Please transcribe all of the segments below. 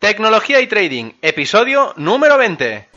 Tecnología y Trading, episodio número 20.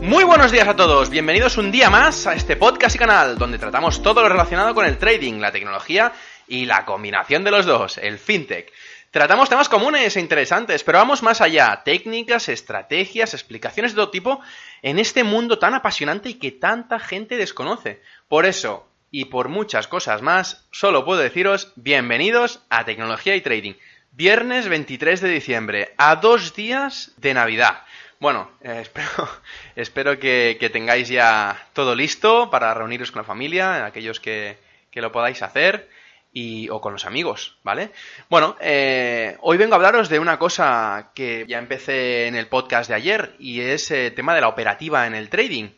Muy buenos días a todos, bienvenidos un día más a este podcast y canal donde tratamos todo lo relacionado con el trading, la tecnología y la combinación de los dos, el fintech. Tratamos temas comunes e interesantes, pero vamos más allá, técnicas, estrategias, explicaciones de todo tipo en este mundo tan apasionante y que tanta gente desconoce. Por eso, y por muchas cosas más, solo puedo deciros bienvenidos a Tecnología y Trading. Viernes 23 de diciembre, a dos días de Navidad. Bueno, eh, espero, que, tengáis ya todo listo para reuniros con la familia, aquellos que, lo podáis hacer, y, o con los amigos, ¿vale? Bueno, eh, hoy vengo a hablaros de una cosa que ya empecé en el podcast de ayer, y es el tema de la operativa en el trading.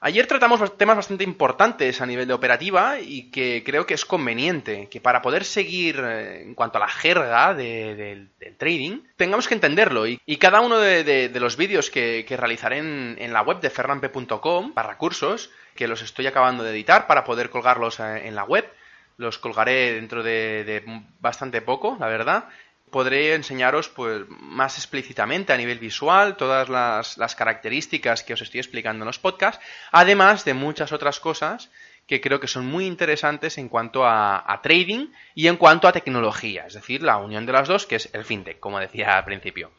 Ayer tratamos temas bastante importantes a nivel de operativa y que creo que es conveniente que para poder seguir eh, en cuanto a la jerga del trading tengamos que entenderlo. Y, cada uno de, los vídeos que, realizaré en, la web de ferrampe.com para cursos que los estoy acabando de editar para poder colgarlos eh, en la web los colgaré dentro de bastante poco, la verdad podré enseñaros pues, más explícitamente a nivel visual todas las, características que os estoy explicando en los podcasts, además de muchas otras cosas que creo que son muy interesantes en cuanto a, trading y en cuanto a tecnología, es decir, la unión de las dos, que es el fintech, como decía al principio.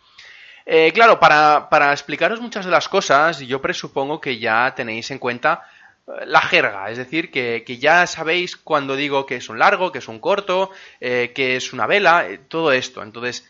Eh, claro, para, para explicaros muchas de las cosas, yo presupongo que ya tenéis en cuenta la jerga, es decir, que, ya sabéis cuando digo que es un largo, que es un corto, eh, que es una vela, eh, todo esto. Entonces,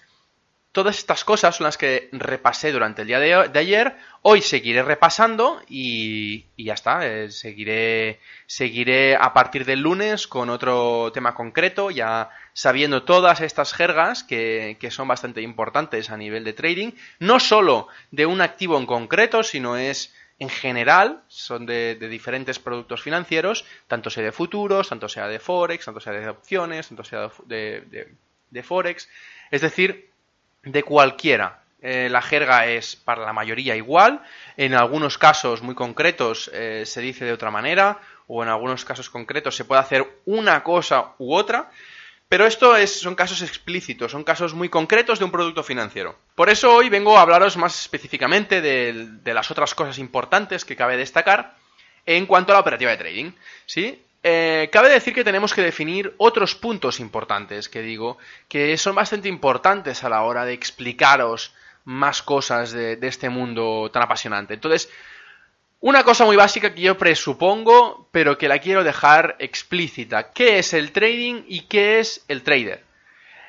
todas estas cosas son las que repasé durante el día de, ayer. Hoy seguiré repasando y, ya está. Eh, seguiré, seguiré a partir del lunes con otro tema concreto, ya sabiendo todas estas jergas que, que son bastante importantes a nivel de trading. No solo de un activo en concreto, sino es en general son de, diferentes productos financieros, tanto sea de futuros, tanto sea de Forex, tanto sea de opciones, tanto sea de, Forex, es decir, de cualquiera. Eh, la jerga es para la mayoría igual, en algunos casos muy concretos eh, se dice de otra manera, o en algunos casos concretos se puede hacer una cosa u otra, pero esto es, son casos explícitos, son casos muy concretos de un producto financiero. Por eso hoy vengo a hablaros más específicamente de, las otras cosas importantes que cabe destacar en cuanto a la operativa de trading. ¿sí? Eh, cabe decir que tenemos que definir otros puntos importantes, que digo, que son bastante importantes a la hora de explicaros más cosas de, de este mundo tan apasionante. Entonces, una cosa muy básica que yo presupongo, pero que la quiero dejar explícita. ¿Qué es el trading y qué es el trader?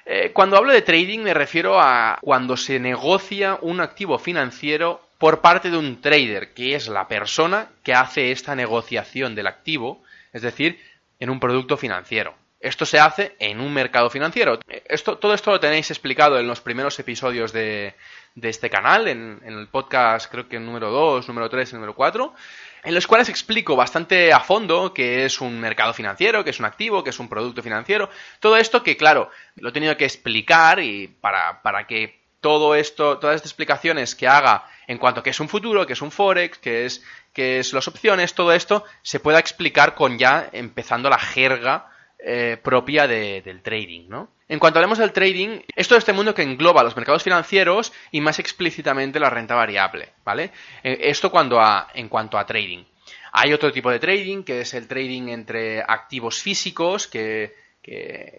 Eh, cuando hablo de trading me refiero a cuando se negocia un activo financiero por parte de un trader, que es la persona que hace esta negociación del activo, es decir, en un producto financiero. Esto se hace en un mercado financiero. Esto, todo esto lo tenéis explicado en los primeros episodios de, de este canal, en, el podcast creo que número 2, número 3 y número 4, en los cuales explico bastante a fondo qué es un mercado financiero, qué es un activo, qué es un producto financiero, todo esto que claro, lo he tenido que explicar y para, para que todo esto, todas estas explicaciones que haga en cuanto a qué es un futuro, qué es un forex, qué es, qué es las opciones, todo esto se pueda explicar con ya empezando la jerga eh, propia del trading, ¿no? En cuanto hablemos del trading, esto es este mundo que engloba los mercados financieros y más explícitamente la renta variable, ¿vale? Eh, esto cuando a, en cuanto a trading. Hay otro tipo de trading, que es el trading entre activos físicos, que,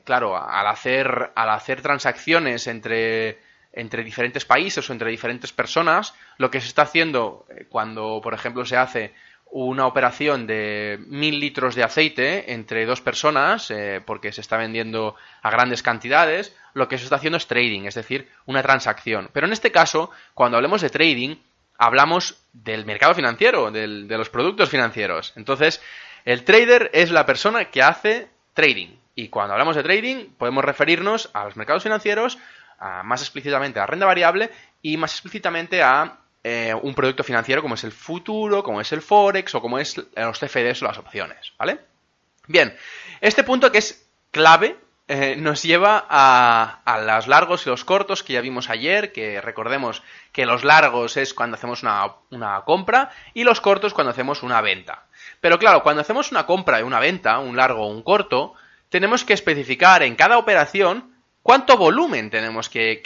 claro, al hacer, al hacer transacciones entre, entre diferentes países o entre diferentes personas, lo que se está haciendo eh, cuando, por ejemplo, se hace una operación de mil litros de aceite entre dos personas, eh, porque se está vendiendo a grandes cantidades, lo que se está haciendo es trading, es decir, una transacción. Pero en este caso, cuando hablemos de trading, hablamos del mercado financiero, de los productos financieros. Entonces, El trader es la persona que hace trading. Y cuando hablamos de trading, podemos referirnos a los mercados financieros, más explícitamente a renta variable y más explícitamente a eh, un producto financiero como es el futuro, como es el Forex o como es los CFDs o las opciones, ¿vale? Bien, este punto que es clave eh, nos lleva a, los largos y los cortos que ya vimos ayer, que recordemos que los largos es cuando hacemos una, compra y los cortos cuando hacemos una venta. Pero claro, cuando hacemos una compra y una venta, un largo o un corto, tenemos que especificar en cada operación cuánto volumen tenemos que,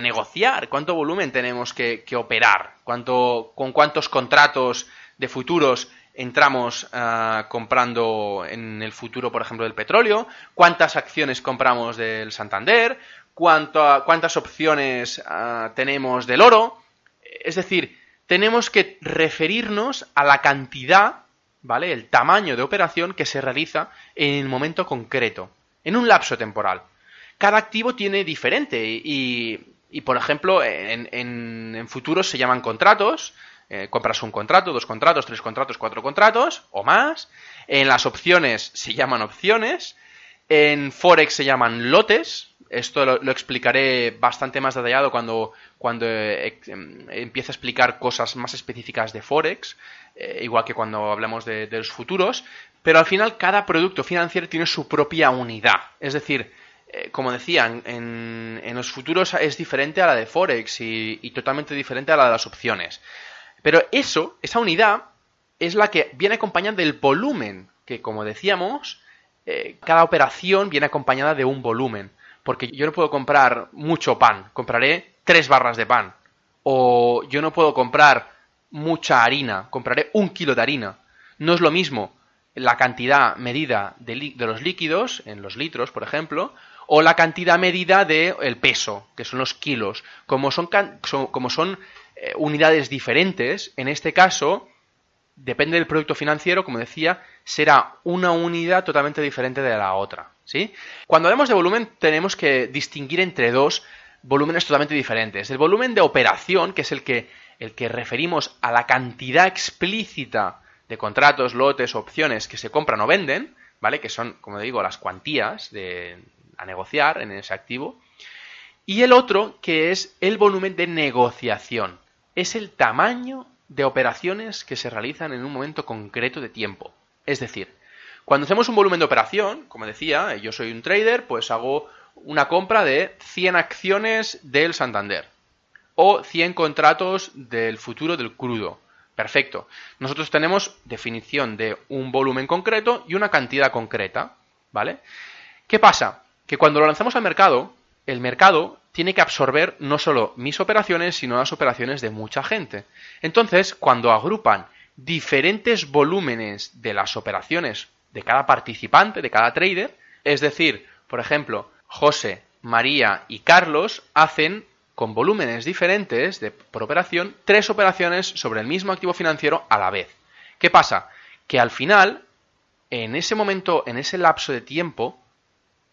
negociar, cuánto volumen tenemos que, operar, cuánto, con cuántos contratos de futuros entramos ah, comprando en el futuro, por ejemplo, del petróleo, cuántas acciones compramos del Santander, cuántas opciones ah, tenemos del oro. Es decir, tenemos que referirnos a la cantidad, ¿vale? El tamaño de operación que se realiza en el momento concreto, en un lapso temporal. Cada activo tiene diferente y, por ejemplo, en, en futuros se llaman contratos, eh, compras un contrato, dos contratos, tres contratos, cuatro contratos o más. En las opciones se llaman opciones. En Forex se llaman lotes. Esto lo, explicaré bastante más detallado cuando, cuando eh, em, empiece a explicar cosas más específicas de Forex, eh, igual que cuando hablemos de, los futuros. Pero al final cada producto financiero tiene su propia unidad. Es decir, como decían, en, los futuros es diferente a la de Forex y, totalmente diferente a la de las opciones. Pero eso, esa unidad, es la que viene acompañada del volumen, que como decíamos, eh, cada operación viene acompañada de un volumen. Porque yo no puedo comprar mucho pan, compraré tres barras de pan. O yo no puedo comprar mucha harina, compraré un kilo de harina. No es lo mismo la cantidad medida de, los líquidos, en los litros, por ejemplo, o la cantidad medida del peso, que son los kilos. Como son, como son eh, unidades diferentes, en este caso, depende del producto financiero, como decía, será una unidad totalmente diferente de la otra. ¿sí? Cuando hablamos de volumen, tenemos que distinguir entre dos volúmenes totalmente diferentes. El volumen de operación, que es el que, el que referimos a la cantidad explícita de contratos, lotes, opciones que se compran o venden, ¿vale? Que son, como digo, las cuantías de, a negociar en ese activo. Y el otro, que es el volumen de negociación es el tamaño de operaciones que se realizan en un momento concreto de tiempo. Es decir, cuando hacemos un volumen de operación, como decía, yo soy un trader, pues hago una compra de 100 acciones del Santander o 100 contratos del futuro del crudo. Perfecto. Nosotros tenemos definición de un volumen concreto y una cantidad concreta, ¿vale? ¿Qué pasa? Que cuando lo lanzamos al mercado, el mercado tiene que absorber no solo mis operaciones, sino las operaciones de mucha gente. Entonces, cuando agrupan diferentes volúmenes de las operaciones de cada participante, de cada trader, es decir, por ejemplo, José, María y Carlos hacen con volúmenes diferentes de, por operación tres operaciones sobre el mismo activo financiero a la vez. ¿Qué pasa? Que al final, en ese momento, en ese lapso de tiempo,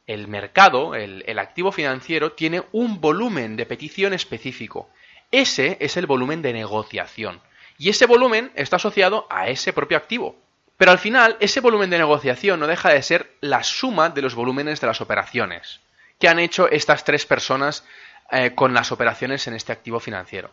el mercado, el, activo financiero, tiene un volumen de petición específico. Ese es el volumen de negociación. Y ese volumen está asociado a ese propio activo. Pero al final, ese volumen de negociación no deja de ser la suma de los volúmenes de las operaciones que han hecho estas tres personas eh, con las operaciones en este activo financiero.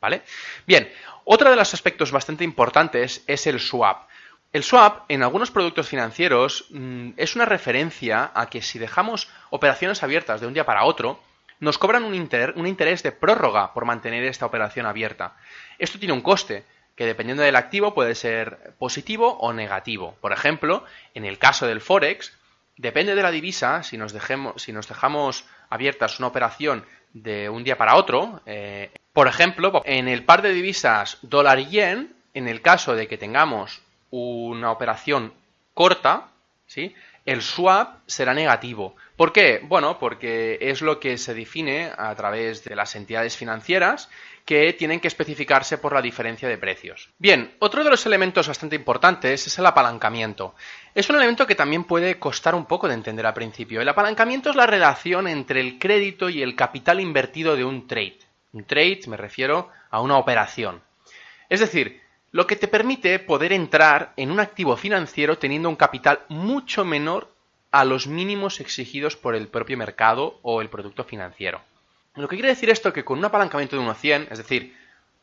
¿Vale? Bien, otro de los aspectos bastante importantes es el swap. El swap en algunos productos financieros mm, es una referencia a que si dejamos operaciones abiertas de un día para otro, nos cobran un, interés de prórroga por mantener esta operación abierta. Esto tiene un coste, que dependiendo del activo puede ser positivo o negativo. Por ejemplo, en el caso del Forex, depende de la divisa, si nos, dejemos, si nos dejamos abiertas una operación de un día para otro, eh, por ejemplo, en el par de divisas dólar y yen, en el caso de que tengamos una operación corta, ¿sí? el swap será negativo. ¿Por qué? Bueno, porque es lo que se define a través de las entidades financieras que tienen que especificarse por la diferencia de precios. Bien, otro de los elementos bastante importantes es el apalancamiento. Es un elemento que también puede costar un poco de entender al principio. El apalancamiento es la relación entre el crédito y el capital invertido de un trade. Un trade me refiero a una operación. Es decir, lo que te permite poder entrar en un activo financiero teniendo un capital mucho menor a los mínimos exigidos por el propio mercado o el producto financiero. Lo que quiere decir esto es que con un apalancamiento de 1.100, es decir,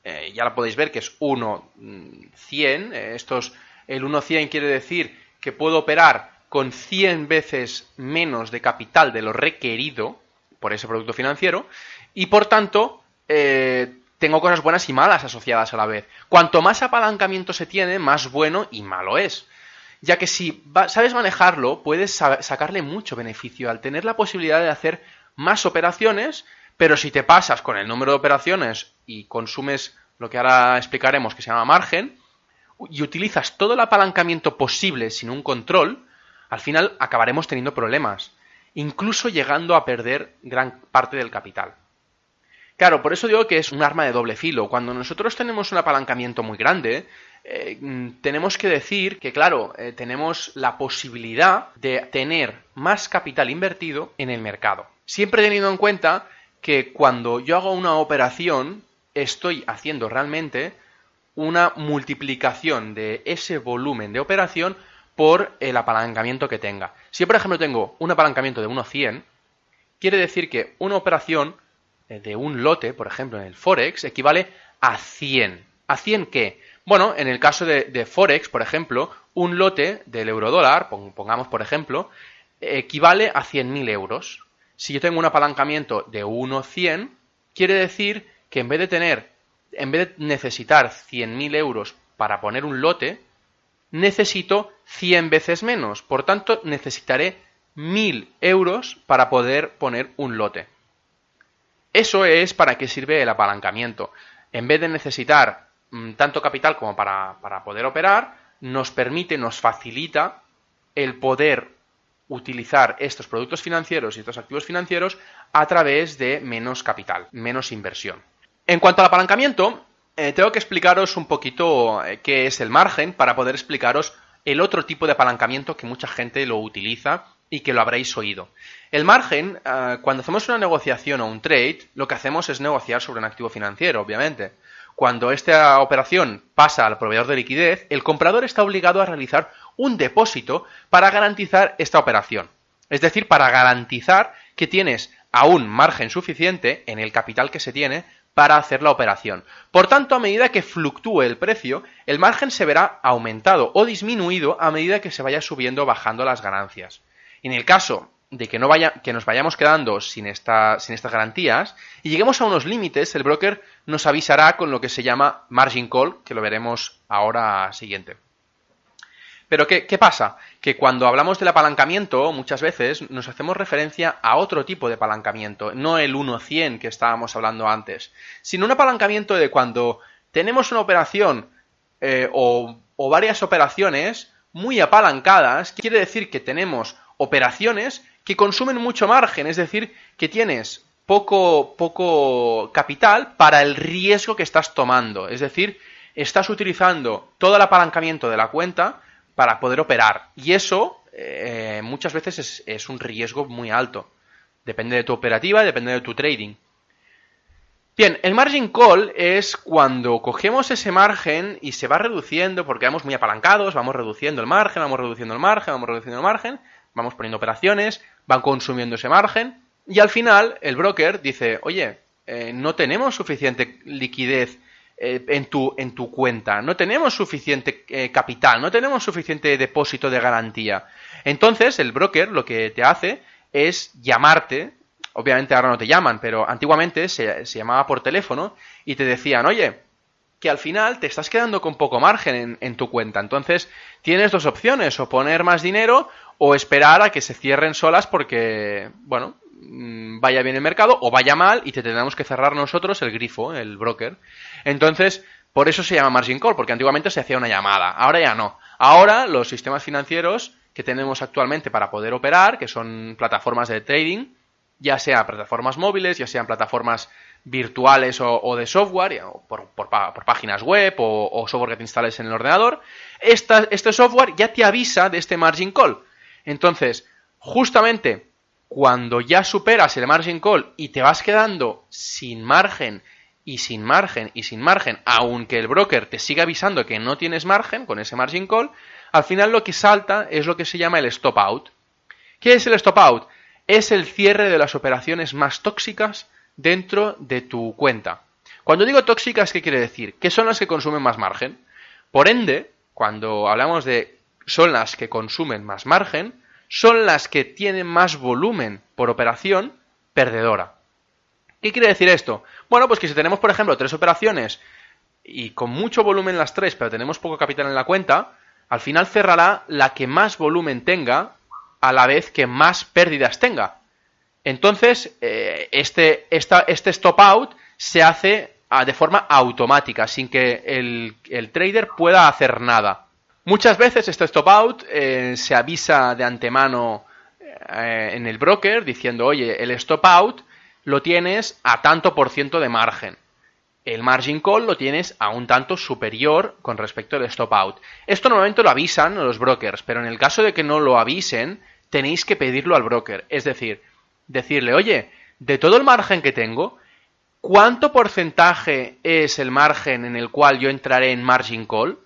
eh, ya lo podéis ver que es 1.100, mm, eh, estos, el 1.100 quiere decir que puedo operar con 100 veces menos de capital de lo requerido por ese producto financiero y por tanto eh, tengo cosas buenas y malas asociadas a la vez. Cuanto más apalancamiento se tiene, más bueno y malo es ya que si sabes manejarlo, puedes sacarle mucho beneficio al tener la posibilidad de hacer más operaciones, pero si te pasas con el número de operaciones y consumes lo que ahora explicaremos que se llama margen, y utilizas todo el apalancamiento posible sin un control, al final acabaremos teniendo problemas, incluso llegando a perder gran parte del capital. Claro, por eso digo que es un arma de doble filo. Cuando nosotros tenemos un apalancamiento muy grande, eh, mm, tenemos que decir que, claro, eh, tenemos la posibilidad de tener más capital invertido en el mercado. Siempre teniendo en cuenta que cuando yo hago una operación, estoy haciendo realmente una multiplicación de ese volumen de operación por el apalancamiento que tenga. Si, por ejemplo, tengo un apalancamiento de 1 quiere decir que una operación de un lote, por ejemplo, en el Forex, equivale a 100. ¿A 100 qué? Bueno, en el caso de, Forex, por ejemplo, un lote del eurodólar, pongamos por ejemplo, equivale a 100.000 euros. Si yo tengo un apalancamiento de 1,100, quiere decir que en vez de tener, en vez de necesitar 100.000 euros para poner un lote, necesito 100 veces menos. Por tanto, necesitaré 1.000 euros para poder poner un lote. Eso es para qué sirve el apalancamiento. En vez de necesitar mm, tanto capital como para, poder operar, nos permite, nos facilita el poder utilizar estos productos financieros y estos activos financieros a través de menos capital, menos inversión. En cuanto al apalancamiento, eh, tengo que explicaros un poquito eh, qué es el margen para poder explicaros el otro tipo de apalancamiento que mucha gente lo utiliza y que lo habréis oído. El margen, eh, cuando hacemos una negociación o un trade, lo que hacemos es negociar sobre un activo financiero, obviamente. Cuando esta operación pasa al proveedor de liquidez, el comprador está obligado a realizar un depósito para garantizar esta operación. Es decir, para garantizar que tienes aún margen suficiente en el capital que se tiene para hacer la operación. Por tanto, a medida que fluctúe el precio, el margen se verá aumentado o disminuido a medida que se vaya subiendo o bajando las ganancias. En el caso de que, no vaya, que nos vayamos quedando sin, esta, sin estas garantías y lleguemos a unos límites, el broker nos avisará con lo que se llama margin call, que lo veremos ahora siguiente. Pero ¿qué, ¿qué, pasa? Que cuando hablamos del apalancamiento, muchas veces nos hacemos referencia a otro tipo de apalancamiento, no el 1-100 que estábamos hablando antes, sino un apalancamiento de cuando tenemos una operación eh, o, o varias operaciones muy apalancadas, quiere decir que tenemos operaciones que consumen mucho margen, es decir, que tienes poco, poco capital para el riesgo que estás tomando. Es decir, estás utilizando todo el apalancamiento de la cuenta para poder operar. Y eso eh, muchas veces es, es, un riesgo muy alto. Depende de tu operativa, depende de tu trading. Bien, el margin call es cuando cogemos ese margen y se va reduciendo porque vamos muy apalancados, vamos reduciendo el margen, vamos reduciendo el margen, vamos reduciendo el margen, vamos poniendo operaciones, van consumiendo ese margen y al final el broker dice, oye, eh, no tenemos suficiente liquidez eh, en, tu, en tu cuenta, no tenemos suficiente eh, capital, no tenemos suficiente depósito de garantía. Entonces el broker lo que te hace es llamarte, obviamente ahora no te llaman, pero antiguamente se, se llamaba por teléfono y te decían, oye, que al final te estás quedando con poco margen en, tu cuenta. Entonces, tienes dos opciones, o poner más dinero o esperar a que se cierren solas porque, bueno, mm, vaya bien el mercado o vaya mal y te tenemos que cerrar nosotros el grifo, el broker. Entonces, por eso se llama margin call, porque antiguamente se hacía una llamada, ahora ya no. Ahora los sistemas financieros que tenemos actualmente para poder operar, que son plataformas de trading, ya sean plataformas móviles, ya sean plataformas virtuales o, de software, o por, páginas web o, software que te instales en el ordenador, este software ya te avisa de este margin call. Entonces, justamente cuando ya superas el margin call y te vas quedando sin margen y sin margen y sin margen, aunque el broker te siga avisando que no tienes margen con ese margin call, al final lo que salta es lo que se llama el stop out. ¿Qué es el stop out? Es el cierre de las operaciones más tóxicas dentro de tu cuenta. Cuando digo tóxicas, ¿qué quiere decir? Que son las que consumen más margen. Por ende, cuando hablamos de son las que consumen más margen, son las que tienen más volumen por operación perdedora. ¿Qué quiere decir esto? Bueno, pues que si tenemos, por ejemplo, tres operaciones y con mucho volumen las tres, pero tenemos poco capital en la cuenta, al final cerrará la que más volumen tenga a la vez que más pérdidas tenga. Entonces, eh, este, este stop out se hace ah, de forma automática, sin que el, trader pueda hacer nada. Muchas veces este stop out eh, se avisa de antemano eh, en el broker diciendo, oye, el stop out lo tienes a tanto por ciento de margen. El margin call lo tienes a un tanto superior con respecto al stop out. Esto normalmente lo avisan los brokers, pero en el caso de que no lo avisen, tenéis que pedirlo al broker. Es decir, decirle, oye, de todo el margen que tengo, ¿cuánto porcentaje es el margen en el cual yo entraré en margin call?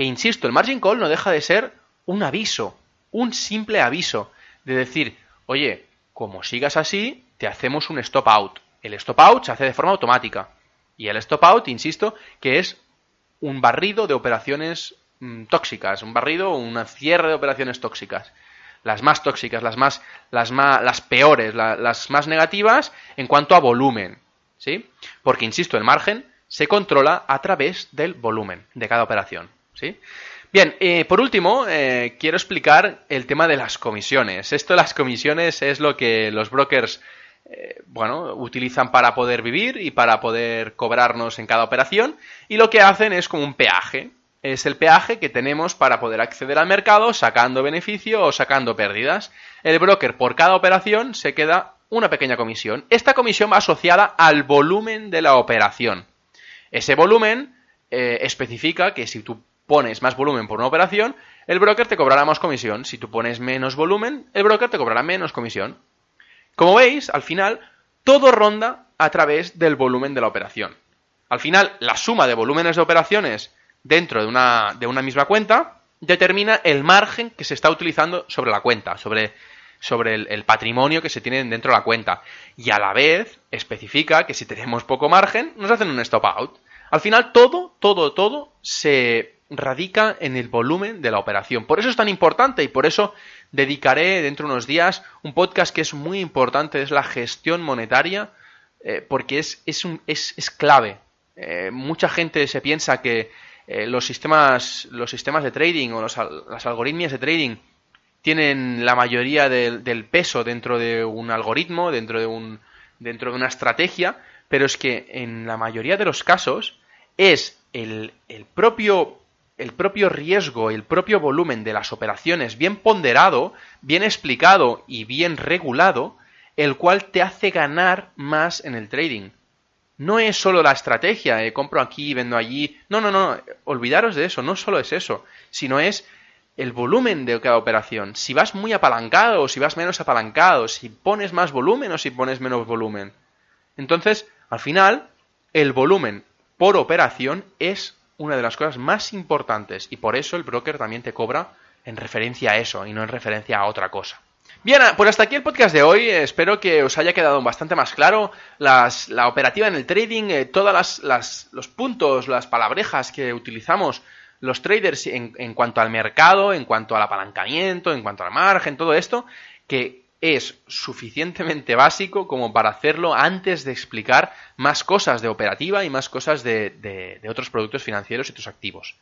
Que insisto, el margin call no deja de ser un aviso, un simple aviso, de decir, oye, como sigas así, te hacemos un stop out. El stop out se hace de forma automática. Y el stop out, insisto, que es un barrido de operaciones mm, tóxicas, un barrido, un cierre de operaciones tóxicas. Las más tóxicas, las más, las más, las peores, las más negativas en cuanto a volumen. ¿Sí? Porque, insisto, el margen se controla a través del volumen de cada operación. ¿Sí? Bien, eh, por último, eh, quiero explicar el tema de las comisiones. Esto de las comisiones es lo que los brokers eh, bueno, utilizan para poder vivir y para poder cobrarnos en cada operación. Y lo que hacen es como un peaje. Es el peaje que tenemos para poder acceder al mercado sacando beneficio o sacando pérdidas. El broker por cada operación se queda una pequeña comisión. Esta comisión va asociada al volumen de la operación. Ese volumen especifica que si tú pones más volumen por una operación, el broker te cobrará más comisión. Si tú pones menos volumen, el broker te cobrará menos comisión. Como veis, al final, todo ronda a través del volumen de la operación. Al final, la suma de volúmenes de operaciones dentro de una, de una misma cuenta determina el margen que se está utilizando sobre la cuenta, sobre, sobre el, el, patrimonio que se tiene dentro de la cuenta. Y a la vez especifica que si tenemos poco margen, nos hacen un stop out. Al final, todo, todo, todo se radica en el volumen de la operación. Por eso es tan importante y por eso dedicaré dentro de unos días un podcast que es muy importante, es la gestión monetaria, eh, porque es, es, un, es, es clave. Eh, mucha gente se piensa que eh, los, sistemas, los sistemas de trading o los, las algoritmias de trading tienen la mayoría del, del, peso dentro de un algoritmo, dentro de, un, dentro de una estrategia, pero es que en la mayoría de los casos es el, el propio el propio riesgo, el propio volumen de las operaciones bien ponderado, bien explicado y bien regulado, el cual te hace ganar más en el trading. No es solo la estrategia, eh, compro aquí, vendo allí. No, no, no, olvidaros de eso, no solo es eso, sino es el volumen de cada operación. Si vas muy apalancado o si vas menos apalancado, si pones más volumen o si pones menos volumen. Entonces, al final, el volumen por operación es una de las cosas más importantes y por eso el broker también te cobra en referencia a eso y no en referencia a otra cosa. Bien, pues hasta aquí el podcast de hoy. Espero que os haya quedado bastante más claro la operativa en el trading, eh, todos las, las, los puntos, las palabrejas que utilizamos los traders en, en, cuanto al mercado, en cuanto al apalancamiento, en cuanto al margen, todo esto, que es suficientemente básico como para hacerlo antes de explicar más cosas de operativa y más cosas de, de, otros productos financieros y otros activos.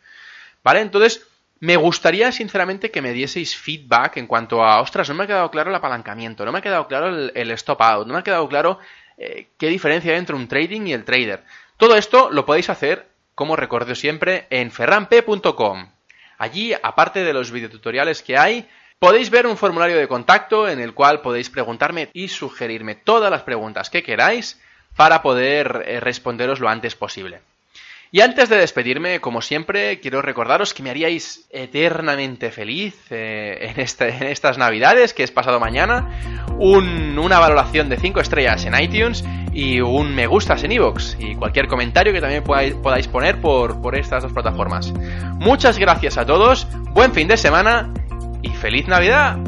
¿Vale? Entonces, me gustaría sinceramente que me dieseis feedback en cuanto a, ostras, no me ha quedado claro el apalancamiento, no me ha quedado claro el, stop out, no me ha quedado claro eh, qué diferencia hay entre un trading y el trader. Todo esto lo podéis hacer, como recuerdo siempre, en ferramp.com. Allí, aparte de los videotutoriales que hay, Podéis ver un formulario de contacto en el cual podéis preguntarme y sugerirme todas las preguntas que queráis para poder eh, responderos lo antes posible. Y antes de despedirme, como siempre, quiero recordaros que me haríais eternamente feliz eh, este, en, estas navidades, que es pasado mañana, una valoración de 5 estrellas en iTunes y un me gustas en iVoox y cualquier comentario que también podáis, poner por estas dos plataformas. Muchas gracias a todos, buen fin de semana y feliz Navidad.